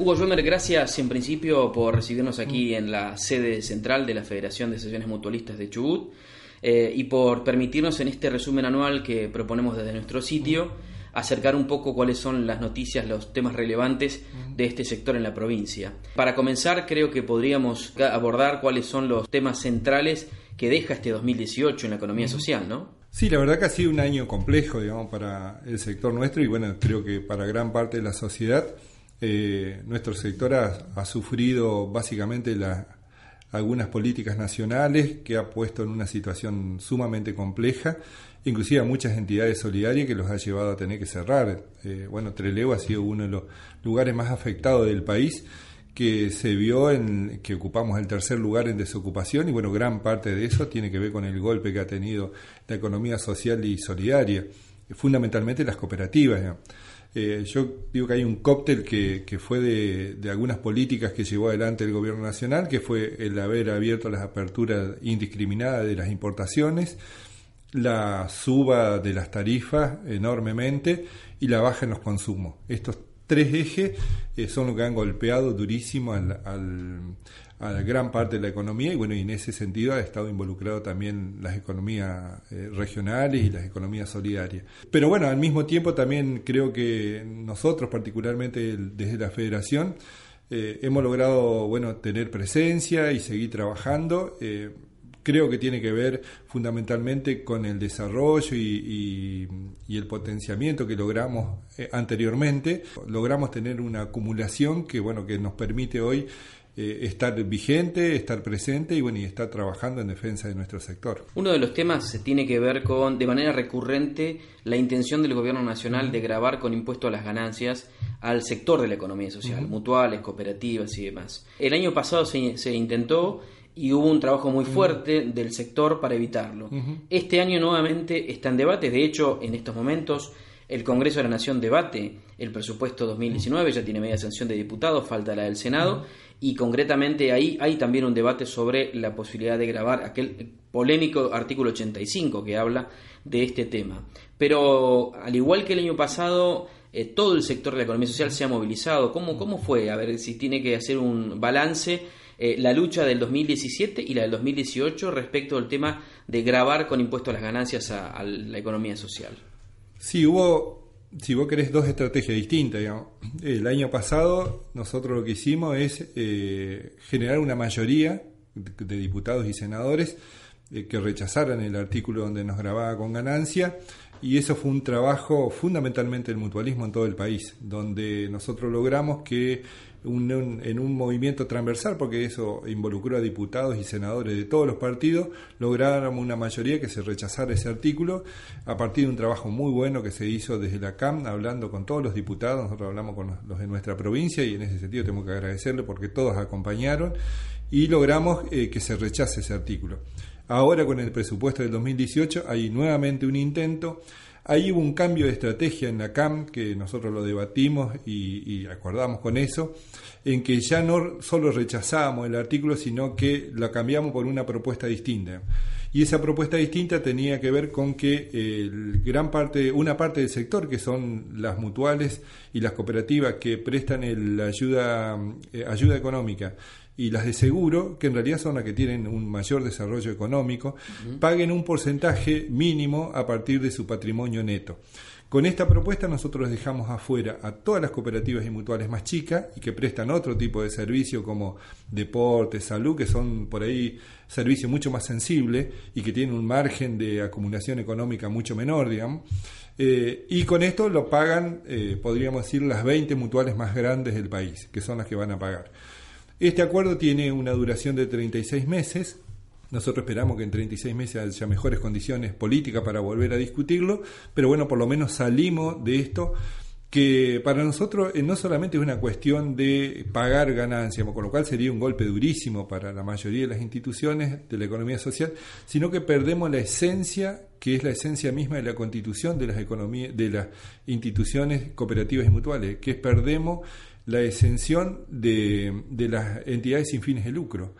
Hugo Schwemmer, gracias en principio por recibirnos aquí en la sede central de la Federación de Sesiones Mutualistas de Chubut eh, y por permitirnos en este resumen anual que proponemos desde nuestro sitio acercar un poco cuáles son las noticias, los temas relevantes de este sector en la provincia. Para comenzar, creo que podríamos abordar cuáles son los temas centrales que deja este 2018 en la economía social, ¿no? Sí, la verdad que ha sido un año complejo, digamos, para el sector nuestro y bueno, creo que para gran parte de la sociedad. Eh, nuestro sector ha, sufrido básicamente algunas políticas nacionales que ha puesto en una situación sumamente compleja inclusive a muchas entidades solidarias que los ha llevado a tener que cerrar. Eh, bueno, Trelew ha sido uno de los lugares más afectados del país que se vio en que ocupamos el tercer lugar en desocupación y bueno, gran parte de eso tiene que ver con el golpe que ha tenido la economía social y solidaria, fundamentalmente las cooperativas. Eh, yo digo que hay un cóctel que, que fue de, de, algunas políticas que llevó adelante el gobierno nacional, que fue el haber abierto las aperturas indiscriminadas de las importaciones, la suba de las tarifas enormemente y la baja en los consumos. Estos tres ejes eh, son los que han golpeado durísimo al, a gran parte de la economía y bueno, y en ese sentido ha estado involucrado también las economías eh, regionales y las economías solidarias. Pero bueno, al mismo tiempo también creo que nosotros, particularmente desde la federación, eh, hemos logrado bueno, tener presencia y seguir trabajando creo que tiene que ver fundamentalmente con el desarrollo y, el potenciamiento que logramos eh, anteriormente. Logramos tener una acumulación que, bueno, que nos permite hoy eh, estar vigente, estar presente y bueno, y estar trabajando en defensa de nuestro sector. Uno de los temas tiene que ver con, de manera recurrente, la intención del gobierno nacional de grabar con impuesto a las ganancias al sector de la economía social, mutuales, cooperativas y demás. El año pasado se, se intentó y hubo un trabajo muy fuerte del sector para evitarlo. Este año nuevamente está en debate, de hecho en estos momentos el Congreso de la Nación debate el presupuesto 2019, ya tiene media sanción de diputados, falta la del Senado, y concretamente ahí hay también un debate sobre la posibilidad de grabar aquel polémico artículo 85 que habla de este tema. Pero al igual que el año pasado, eh, todo el sector de la economía social se ha movilizado. ¿Cómo, ¿Cómo fue? A ver si tiene que hacer un balance eh, la lucha del 2017 y la del 2018 respecto al tema de grabar con impuestos a las ganancias a, la economía social. Sí, hubo, si vos querés, dos estrategias distintas. El año pasado nosotros lo que hicimos es eh, generar una mayoría de diputados y senadores eh, que rechazaran el artículo donde nos grababa con ganancia y eso fue un trabajo fundamentalmente del mutualismo en todo el país, donde nosotros logramos que en un movimiento transversal, porque eso involucró a diputados y senadores de todos los partidos, lográramos una mayoría que se rechazara ese artículo a partir de un trabajo muy bueno que se hizo desde la CAM, hablando con todos los diputados, nosotros hablamos con los de nuestra provincia y en ese sentido tengo que agradecerle porque todos acompañaron y logramos eh, que se rechace ese artículo. Ahora con el presupuesto del 2018 hay nuevamente un intento Ahí hubo un cambio de estrategia en la CAM, que nosotros lo debatimos y, acordamos con eso, en que ya no solo rechazábamos el artículo, sino que lo cambiamos por una propuesta distinta. Y esa propuesta distinta tenía que ver con que gran parte, una parte del sector, que son las mutuales y las cooperativas que prestan la ayuda, eh, ayuda económica, y las de seguro, que en realidad son las que tienen un mayor desarrollo económico, paguen un porcentaje mínimo a partir de su patrimonio neto. Con esta propuesta nosotros dejamos afuera a todas las cooperativas y mutuales más chicas y que prestan otro tipo de servicio como deporte, salud, que son por ahí servicios mucho más sensibles y que tienen un margen de acumulación económica mucho menor, digamos. Eh, y con esto lo pagan, eh, podríamos decir, las 20 mutuales más grandes del país, que son las que van a pagar. Este acuerdo tiene una duración de 36 meses. Nosotros esperamos que en 36 meses haya mejores condiciones políticas para volver a discutirlo, pero bueno, por lo menos salimos de esto que para nosotros eh, no solamente es una cuestión de pagar ganancias, con lo cual sería un golpe durísimo para la mayoría de las instituciones de la economía social, sino que perdemos la esencia, que es la esencia misma de la constitución de las economías, de las instituciones cooperativas y mutuales, que es perdemos la exención de, de las entidades sin fines de lucro.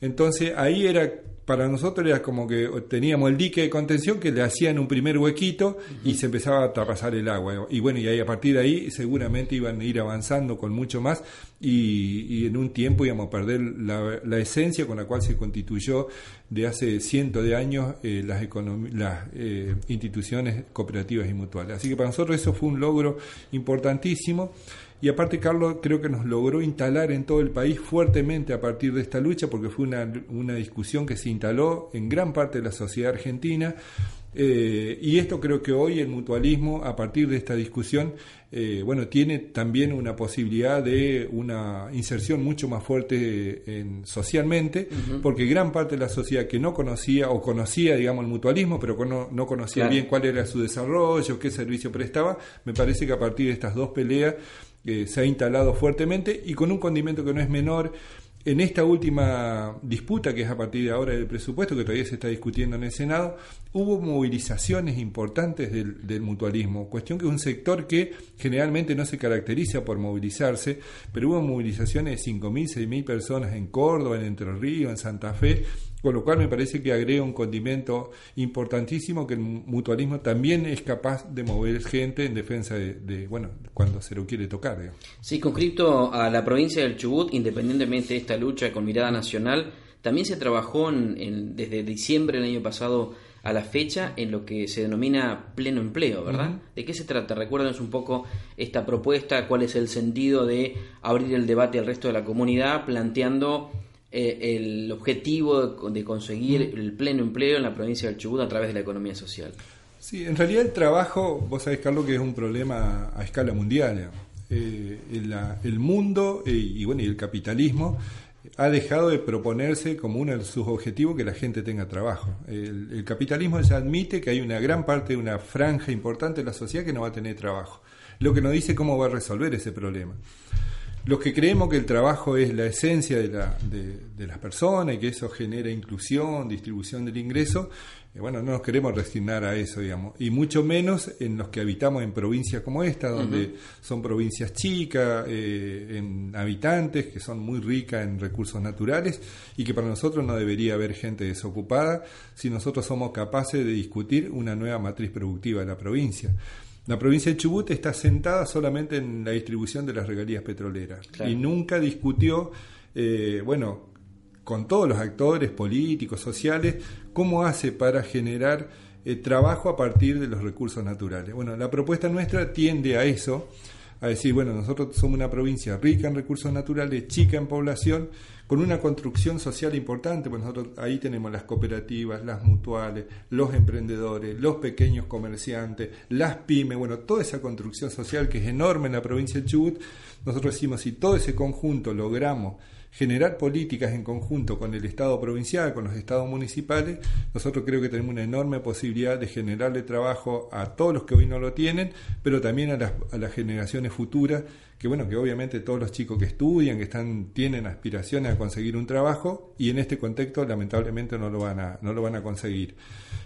Entonces ahí era para nosotros era como que teníamos el dique de contención que le hacían un primer huequito y se empezaba a pasar el agua. Y bueno, y ahí a partir de ahí seguramente iban a ir avanzando con mucho más y, en un tiempo íbamos a perder la, esencia con la cual se constituyó de hace cientos de años eh, las, las eh, instituciones cooperativas y mutuales. Así que para nosotros eso fue un logro importantísimo. Y aparte Carlos creo que nos logró instalar en todo el país fuertemente a partir de esta lucha, porque fue una, una discusión que se instaló en gran parte de la sociedad argentina. Eh, y esto creo que hoy el mutualismo, a partir de esta discusión, eh, bueno, tiene también una posibilidad de una inserción mucho más fuerte en, socialmente, porque gran parte de la sociedad que no conocía o conocía, digamos, el mutualismo, pero no, no conocía bien cuál era su desarrollo, qué servicio prestaba, me parece que a partir de estas dos peleas se ha instalado fuertemente y con un condimento que no es menor. En esta última disputa, que es a partir de ahora del presupuesto, que todavía se está discutiendo en el Senado, hubo movilizaciones importantes del, mutualismo, cuestión que es un sector que generalmente no se caracteriza por movilizarse, pero hubo movilizaciones de 5.000, 6.000 personas en Córdoba, en Entre Ríos, en Santa Fe, con lo cual me parece que agrega un condimento importantísimo que el mutualismo también es capaz de mover gente en defensa de, bueno, cuando se lo quiere tocar. Sí, conscripto a la provincia del Chubut, independientemente de esta lucha con mirada nacional, también se trabajó en, desde diciembre del año pasado a la fecha en lo que se denomina pleno empleo, ¿verdad? ¿De qué se trata? Recuérdanos un poco esta propuesta, cuál es el sentido de abrir el debate al resto de la comunidad planteando eh, el objetivo de, conseguir el pleno empleo en la provincia del Chubut a través de la economía social. Sí, en realidad el trabajo, vos sabés, Carlos, que es un problema a escala mundial. Eh, el, mundo eh, y, bueno, y el capitalismo ha dejado de proponerse como uno de sus objetivos que la gente tenga trabajo. El, capitalismo ya admite que hay una gran parte una franja importante de la sociedad que no va a tener trabajo, lo que nos dice cómo va a resolver ese problema. Los que creemos que el trabajo es la esencia de, la, de, las personas y que eso genera inclusión, distribución del ingreso, bueno, no nos queremos resignar a eso, digamos, y mucho menos en los que habitamos en provincias como esta, donde son provincias chicas, eh, en habitantes, que son muy ricas en recursos naturales y que para nosotros no debería haber gente desocupada si nosotros somos capaces de discutir una nueva matriz productiva de la provincia. La provincia de Chubut está sentada solamente en la distribución de las regalías petroleras y nunca discutió, eh, bueno, con todos los actores políticos, sociales, cómo hace para generar eh, trabajo a partir de los recursos naturales. Bueno, la propuesta nuestra tiende a eso, a decir, bueno, nosotros somos una provincia rica en recursos naturales, chica en población, con una construcción social importante, pues nosotros ahí tenemos las cooperativas, las mutuales, los emprendedores, los pequeños comerciantes, las pymes, bueno, toda esa construcción social que es enorme en la provincia de Chubut, nosotros decimos, si todo ese conjunto logramos generar políticas en conjunto con el Estado provincial, con los estados municipales, nosotros creo que tenemos una enorme posibilidad de generarle trabajo a todos los que hoy no lo tienen, pero también a las, a las generaciones futuras que bueno, que obviamente todos los chicos que estudian, que están, tienen aspiraciones a conseguir un trabajo y en este contexto lamentablemente no lo van a, no lo van a conseguir.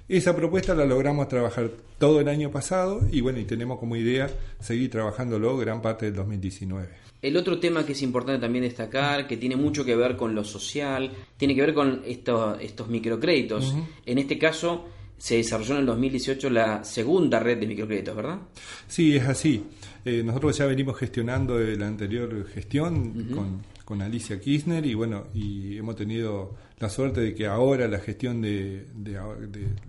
Esa propuesta la logramos trabajar todo el año pasado y bueno, y tenemos como idea seguir trabajándolo gran parte del 2019. El otro tema que es importante también destacar, que tiene mucho que ver con lo social, tiene que ver con estos, estos microcréditos. En este caso, se desarrolló en el 2018 la segunda red de microcréditos, ¿verdad? Sí, es así. Eh, nosotros ya venimos gestionando de la anterior gestión con, con, Alicia Kirchner y bueno, y hemos tenido la suerte de que ahora la gestión de, de,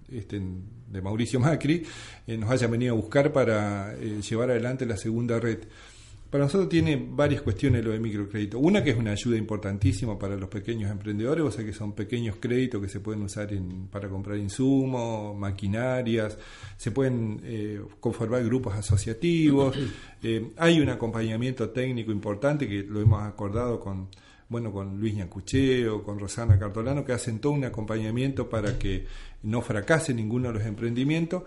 este, de Mauricio Macri eh, nos haya venido a buscar para eh, llevar adelante la segunda red. Para nosotros tiene varias cuestiones lo de microcrédito. Una que es una ayuda importantísima para los pequeños emprendedores, o sea que son pequeños créditos que se pueden usar para comprar insumos, maquinarias, se pueden eh, conformar grupos asociativos. Eh, hay un acompañamiento técnico importante que lo hemos acordado con bueno, con Luis Ñacucheo, con Rosana Cartolano, que hacen todo un acompañamiento para que no fracase ninguno de los emprendimientos.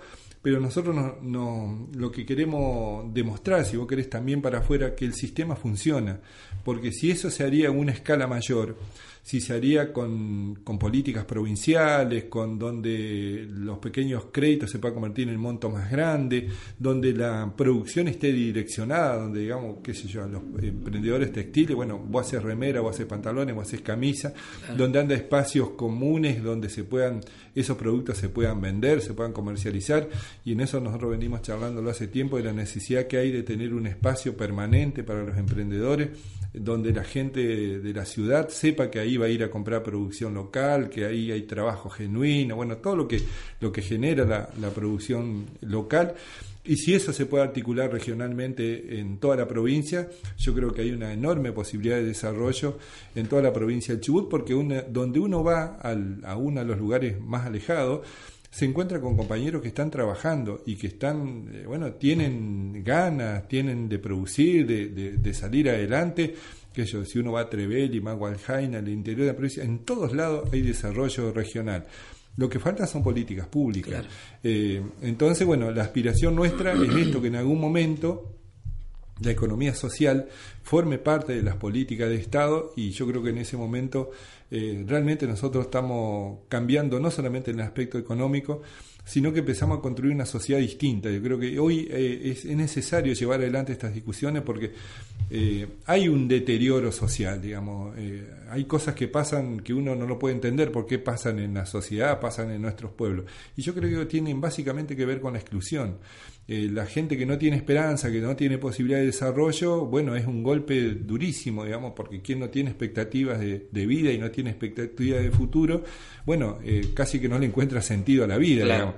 Pero nosotros no, lo que queremos demostrar, si vos querés también para afuera, que el sistema funciona, porque si eso se haría a una escala mayor, si se haría con, con, políticas provinciales, con donde los pequeños créditos se puedan convertir en el monto más grande, donde la producción esté direccionada, donde digamos, qué sé yo, los emprendedores textiles, bueno, vos haces remera, vos haces pantalones, vos haces camisa, donde anda espacios comunes donde se puedan, esos productos se puedan vender, se puedan comercializar, y en eso nosotros venimos charlándolo hace tiempo de la necesidad que hay de tener un espacio permanente para los emprendedores, donde la gente de la ciudad sepa que ahí va a ir a comprar producción local, que ahí hay trabajo genuino, bueno, todo lo que, lo que genera la, la producción local. Y si eso se puede articular regionalmente en toda la provincia, yo creo que hay una enorme posibilidad de desarrollo en toda la provincia del Chubut, porque donde uno va al, a uno de los lugares más alejados, se encuentra con compañeros que están trabajando y que están, eh, bueno, tienen ganas, tienen de producir, de, de salir adelante que yo, si uno va a Trevelli, Magualjaina, al interior de la provincia, en todos lados hay desarrollo regional. Lo que falta son políticas públicas. Eh, entonces, bueno, la aspiración nuestra es esto, que en algún momento la economía social forme parte de las políticas de Estado y yo creo que en ese momento eh, realmente nosotros estamos cambiando no solamente en el aspecto económico, sino que empezamos a construir una sociedad distinta. Yo creo que hoy eh, es, necesario llevar adelante estas discusiones porque eh, hay un deterioro social, digamos. Eh, hay cosas que pasan que uno no lo puede entender por qué pasan en la sociedad, pasan en nuestros pueblos. Y yo creo que tienen básicamente que ver con la exclusión. La gente que no tiene esperanza, que no tiene posibilidad de desarrollo, bueno, es un golpe durísimo, digamos, porque quien no tiene expectativas de, vida y no tiene expectativas de futuro, bueno, casi que no le encuentra sentido a la vida, digamos.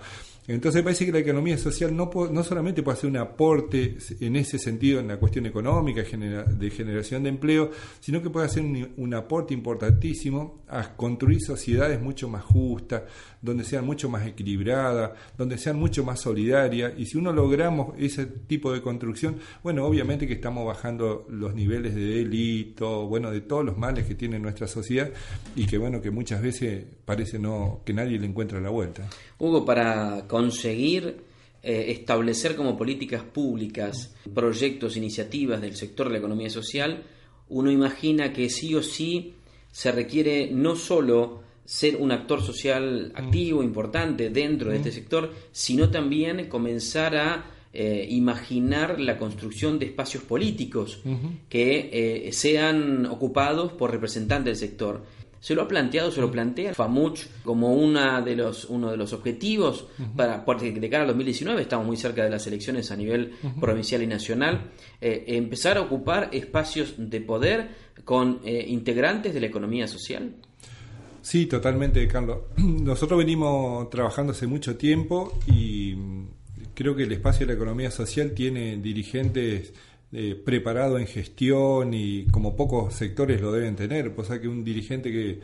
Entonces parece que la economía social no, no solamente puede hacer un aporte en ese sentido en la cuestión económica, de generación de empleo, sino que puede hacer un, aporte importantísimo a construir sociedades mucho más justas, donde sean mucho más equilibradas, donde sean mucho más solidarias. Y si uno logramos ese tipo de construcción, bueno, obviamente que estamos bajando los niveles de delito, bueno, de todos los males que tiene nuestra sociedad y que bueno, que muchas veces parece no que nadie le encuentra la vuelta. Hugo, para conseguir eh, establecer como políticas públicas proyectos, iniciativas del sector de la economía social, uno imagina que sí o sí se requiere no solo ser un actor social activo, importante dentro de este sector, sino también comenzar a eh, imaginar la construcción de espacios políticos que eh, sean ocupados por representantes del sector. Se lo ha planteado, se lo plantea FAMUCH como una de los, uno de los objetivos para, de cara al 2019, estamos muy cerca de las elecciones a nivel provincial y nacional, eh, empezar a ocupar espacios de poder con eh, integrantes de la economía social. Sí, totalmente, Carlos. Nosotros venimos trabajando hace mucho tiempo y creo que el espacio de la economía social tiene dirigentes eh, preparado en gestión y como pocos sectores lo deben tener. Pues que un dirigente que,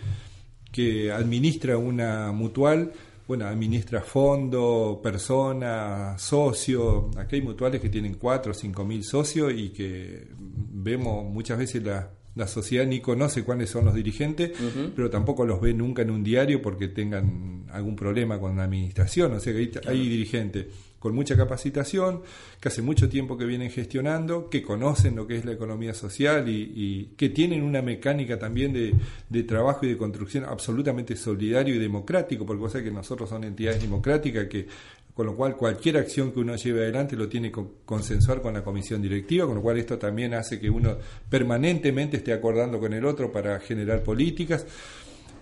que administra una mutual, bueno, administra fondo, persona, socio. Aquí hay mutuales que tienen cuatro o cinco mil socios y que vemos muchas veces la, la sociedad ni conoce cuáles son los dirigentes, pero tampoco los ve nunca en un diario porque tengan algún problema con la administración. O sea que hay dirigentes con mucha capacitación, que hace mucho tiempo que vienen gestionando, que conocen lo que es la economía social y, que tienen una mecánica también de, trabajo y de construcción absolutamente solidario y democrático, porque vos sabés que nosotros son entidades democráticas que con lo cual cualquier acción que uno lleve adelante lo tiene que consensuar con la comisión directiva, con lo cual esto también hace que uno permanentemente esté acordando con el otro para generar políticas.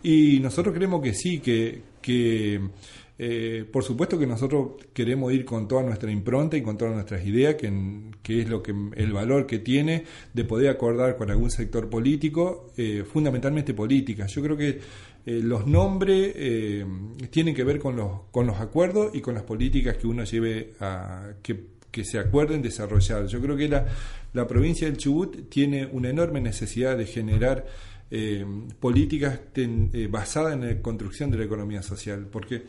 Y nosotros creemos que sí, que, que eh, por supuesto que nosotros queremos ir con toda nuestra impronta y con todas nuestras ideas, que, es lo que el valor que tiene de poder acordar con algún sector político, eh, fundamentalmente política. Yo creo que eh, los nombres tienen que ver con los, con los acuerdos y con las políticas que uno lleve a que, se acuerden desarrollar. Yo creo que la, la provincia del Chubut tiene una enorme necesidad de generar políticas basadas en la construcción de la economía social, porque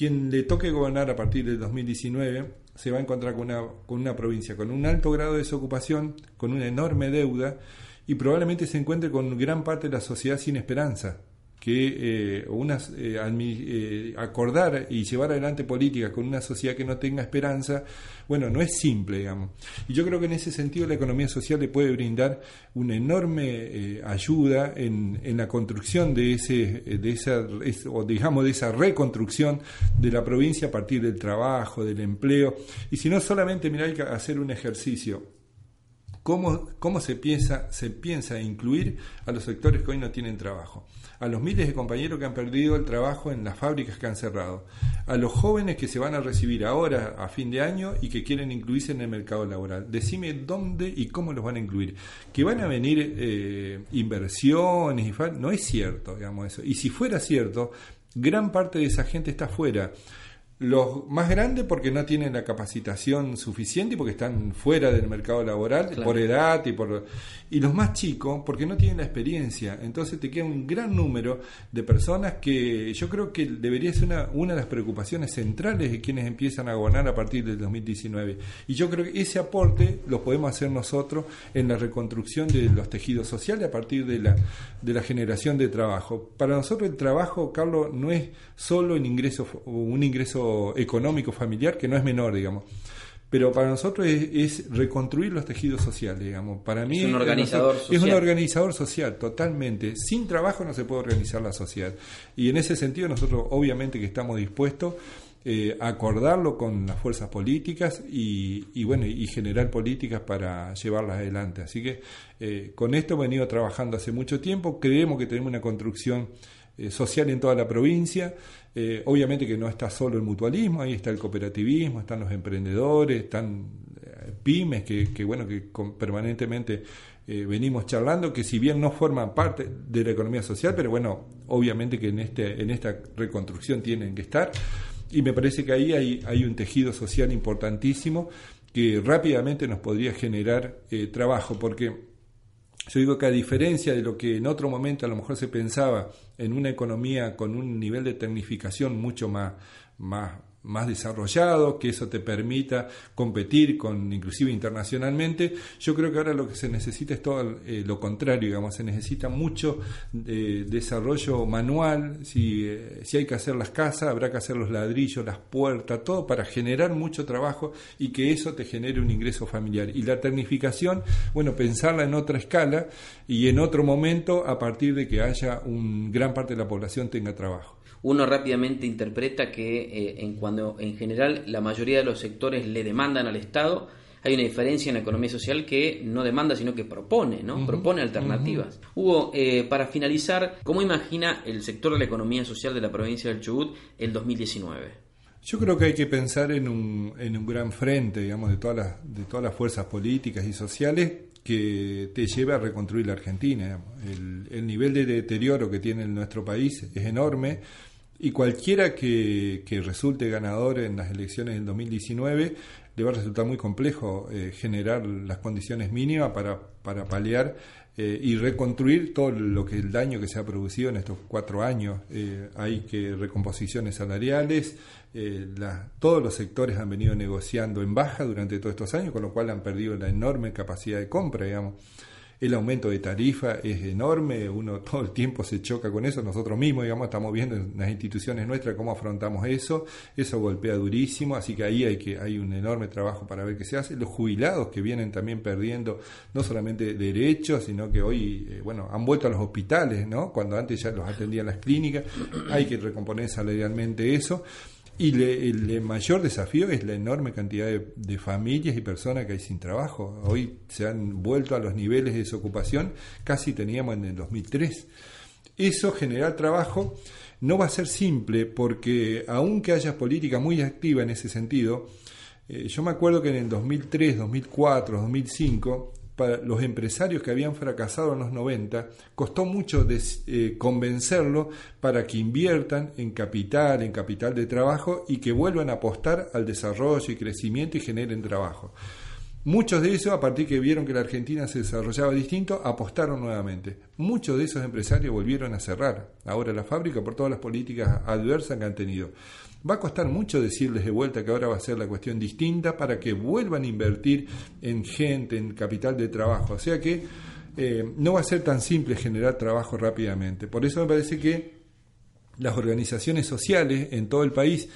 quien le toque gobernar a partir del 2019 se va a encontrar con una, con una provincia con un alto grado de desocupación, con una enorme deuda y probablemente se encuentre con gran parte de la sociedad sin esperanza. Que eh, unas, eh, eh, acordar y llevar adelante políticas con una sociedad que no tenga esperanza, bueno, no es simple, digamos. Y yo creo que en ese sentido la economía social le puede brindar una enorme ayuda en, en, la construcción de ese, de esa, o digamos, de esa reconstrucción de la provincia a partir del trabajo, del empleo. Y si no solamente, mira, hay que hacer un ejercicio ¿Cómo, ¿Cómo, se, piensa, se piensa incluir a los sectores que hoy no tienen trabajo? A los miles de compañeros que han perdido el trabajo en las fábricas que han cerrado. A los jóvenes que se van a recibir ahora a fin de año y que quieren incluirse en el mercado laboral. Decime dónde y cómo los van a incluir. Que van a venir eh, inversiones y no es cierto, digamos eso. Y si fuera cierto, gran parte de esa gente está fuera los más grandes porque no tienen la capacitación suficiente y porque están fuera del mercado laboral por edad y por y los más chicos porque no tienen la experiencia. Entonces te queda un gran número de personas que yo creo que debería ser una, una de las preocupaciones centrales de quienes empiezan a gobernar a partir del 2019. Y yo creo que ese aporte lo podemos hacer nosotros en la reconstrucción de los tejidos sociales a partir de la, de la generación de trabajo. Para nosotros el trabajo, Carlos, no es solo un ingreso, un ingreso económico familiar que no es menor, digamos. Pero para nosotros es, reconstruir los tejidos sociales, digamos. Para mí es un organizador social. Es un organizador social, totalmente. Sin trabajo no se puede organizar la sociedad. Y en ese sentido nosotros obviamente que estamos dispuestos eh, a acordarlo con las fuerzas políticas y, bueno y generar políticas para llevarlas adelante. Así que eh, con esto hemos venido trabajando hace mucho tiempo. Creemos que tenemos una construcción eh, social en toda la provincia. Eh, obviamente que no está solo el mutualismo, ahí está el cooperativismo, están los emprendedores, están eh, pymes que, bueno, que permanentemente venimos charlando, que si bien no forman parte de la economía social, pero bueno, obviamente que en, este, en esta reconstrucción tienen que estar. Y me parece que ahí hay un tejido social importantísimo que rápidamente nos podría generar trabajo, porque yo digo que a diferencia de lo que en otro momento a lo mejor se pensaba en una economía con un nivel de tecnificación mucho más, más, más desarrollado, que eso te permita competir con inclusive internacionalmente. Yo creo que ahora lo que se necesita es todo eh, lo contrario, digamos, se necesita mucho eh, desarrollo manual, si, eh, si hay que hacer las casas, habrá que hacer los ladrillos, las puertas, todo para generar mucho trabajo y que eso te genere un ingreso familiar. Y la tecnificación, bueno, pensarla en otra escala y en otro momento a partir de que haya un gran parte de la población tenga trabajo uno rápidamente interpreta que eh, en cuando en general la mayoría de los sectores le demandan al Estado, hay una diferencia en la economía social que no demanda, sino que propone, ¿no? propone alternativas. Hugo, eh, para finalizar, ¿cómo imagina el sector de la economía social de la provincia del Chubut el 2019? Yo creo que hay que pensar en un, en un gran frente, digamos, de todas las, de todas las fuerzas políticas y sociales que te lleve a reconstruir la Argentina. El, el, nivel de deterioro que tiene nuestro país es enorme y cualquiera que, resulte ganador en las elecciones del 2019 le va a resultar muy complejo eh, generar las condiciones mínimas para, para paliar eh, y reconstruir todo lo que el daño que se ha producido en estos cuatro años. Eh, hay que recomposiciones salariales, todos los sectores han venido negociando en baja durante todos estos años, con lo cual han perdido la enorme capacidad de compra, digamos. El aumento de tarifa es enorme, uno todo el tiempo se choca con eso, nosotros mismos, digamos, estamos viendo en las instituciones nuestras cómo afrontamos eso, eso golpea durísimo, así que ahí hay que hay un enorme trabajo para ver qué se hace. Los jubilados que vienen también perdiendo no solamente derechos, sino que hoy, eh, bueno, han vuelto a los hospitales, ¿no? Cuando antes ya los atendían las clínicas, hay que recomponer salarialmente eso. Y el mayor desafío es la enorme cantidad de, familias y personas que hay sin trabajo. Hoy se han vuelto a los niveles de desocupación casi teníamos en el 2003. Eso, generar trabajo, no va a ser simple porque aunque haya política muy activa en ese sentido, eh, yo me acuerdo que en el 2003, 2004, 2005 para los empresarios que habían fracasado en los 90, costó mucho eh, convencerlo para que inviertan en capital, en capital de trabajo y que vuelvan a apostar al desarrollo y crecimiento y generen trabajo. Muchos de esos, a partir que vieron que la Argentina se desarrollaba distinto, apostaron nuevamente. Muchos de esos empresarios volvieron a cerrar ahora la fábrica por todas las políticas adversas que han tenido. Va a costar mucho decirles de vuelta que ahora va a ser la cuestión distinta para que vuelvan a invertir en gente, en capital de trabajo. O sea que eh, no va a ser tan simple generar trabajo rápidamente. Por eso me parece que las organizaciones sociales en todo el país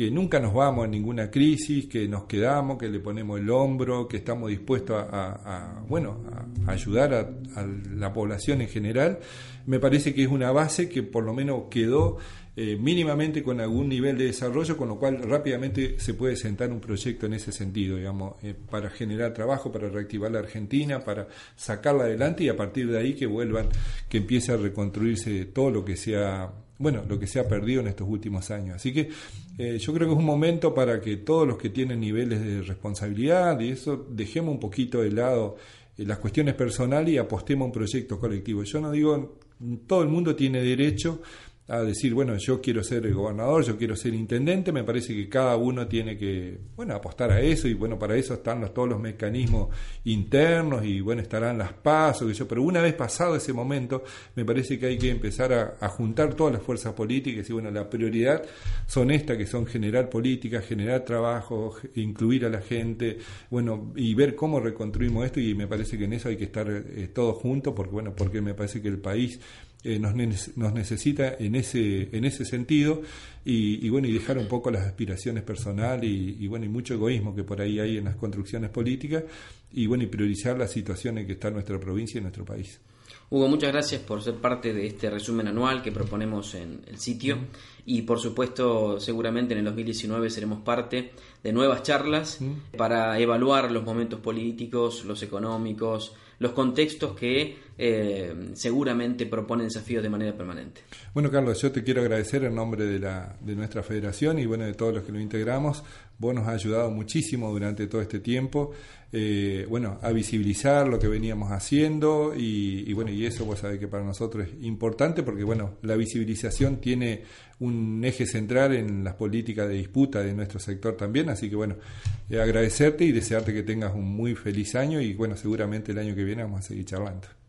que nunca nos vamos a ninguna crisis, que nos quedamos, que le ponemos el hombro, que estamos dispuestos a, bueno, a ayudar a, la población en general, me parece que es una base que por lo menos quedó eh, mínimamente con algún nivel de desarrollo, con lo cual rápidamente se puede sentar un proyecto en ese sentido, digamos, eh, para generar trabajo, para reactivar la Argentina, para sacarla adelante y a partir de ahí que vuelvan, que empiece a reconstruirse todo lo que sea bueno, lo que se ha perdido en estos últimos años. Así que eh, yo creo que es un momento para que todos los que tienen niveles de responsabilidad y eso dejemos un poquito de lado eh, las cuestiones personales y apostemos a un proyecto colectivo. Yo no digo, todo el mundo tiene derecho a decir, bueno, yo quiero ser el gobernador, yo quiero ser intendente, me parece que cada uno tiene que, bueno, apostar a eso y bueno, para eso están los, todos los mecanismos internos y bueno, estarán las pasos, que yo, pero una vez pasado ese momento, me parece que hay que empezar a, juntar todas las fuerzas políticas y bueno, la prioridad son estas que son generar políticas, generar trabajo, incluir a la gente, bueno, y ver cómo reconstruimos esto y me parece que en eso hay que estar eh, todos juntos porque bueno, porque me parece que el país eh, nos, nos, necesita en ese, en ese sentido y, bueno, y dejar un poco las aspiraciones personales y, bueno, y mucho egoísmo que por ahí hay en las construcciones políticas y bueno, y priorizar la situación en que está nuestra provincia y nuestro país. Hugo, muchas gracias por ser parte de este resumen anual que proponemos en el sitio y por supuesto seguramente en el 2019 seremos parte de nuevas charlas para evaluar los momentos políticos, los económicos, los contextos que eh, seguramente proponen desafíos de manera permanente. Bueno, Carlos, yo te quiero agradecer en nombre de, la, de nuestra federación y bueno, de todos los que lo integramos. Vos nos has ayudado muchísimo durante todo este tiempo, eh, bueno, a visibilizar lo que veníamos haciendo y, bueno, y eso vos sabés que para nosotros es importante porque bueno, la visibilización tiene un eje central en las políticas de disputa de nuestro sector también, así que bueno, agradecerte y desearte que tengas un muy feliz año y bueno, seguramente el año que viene vamos a seguir charlando.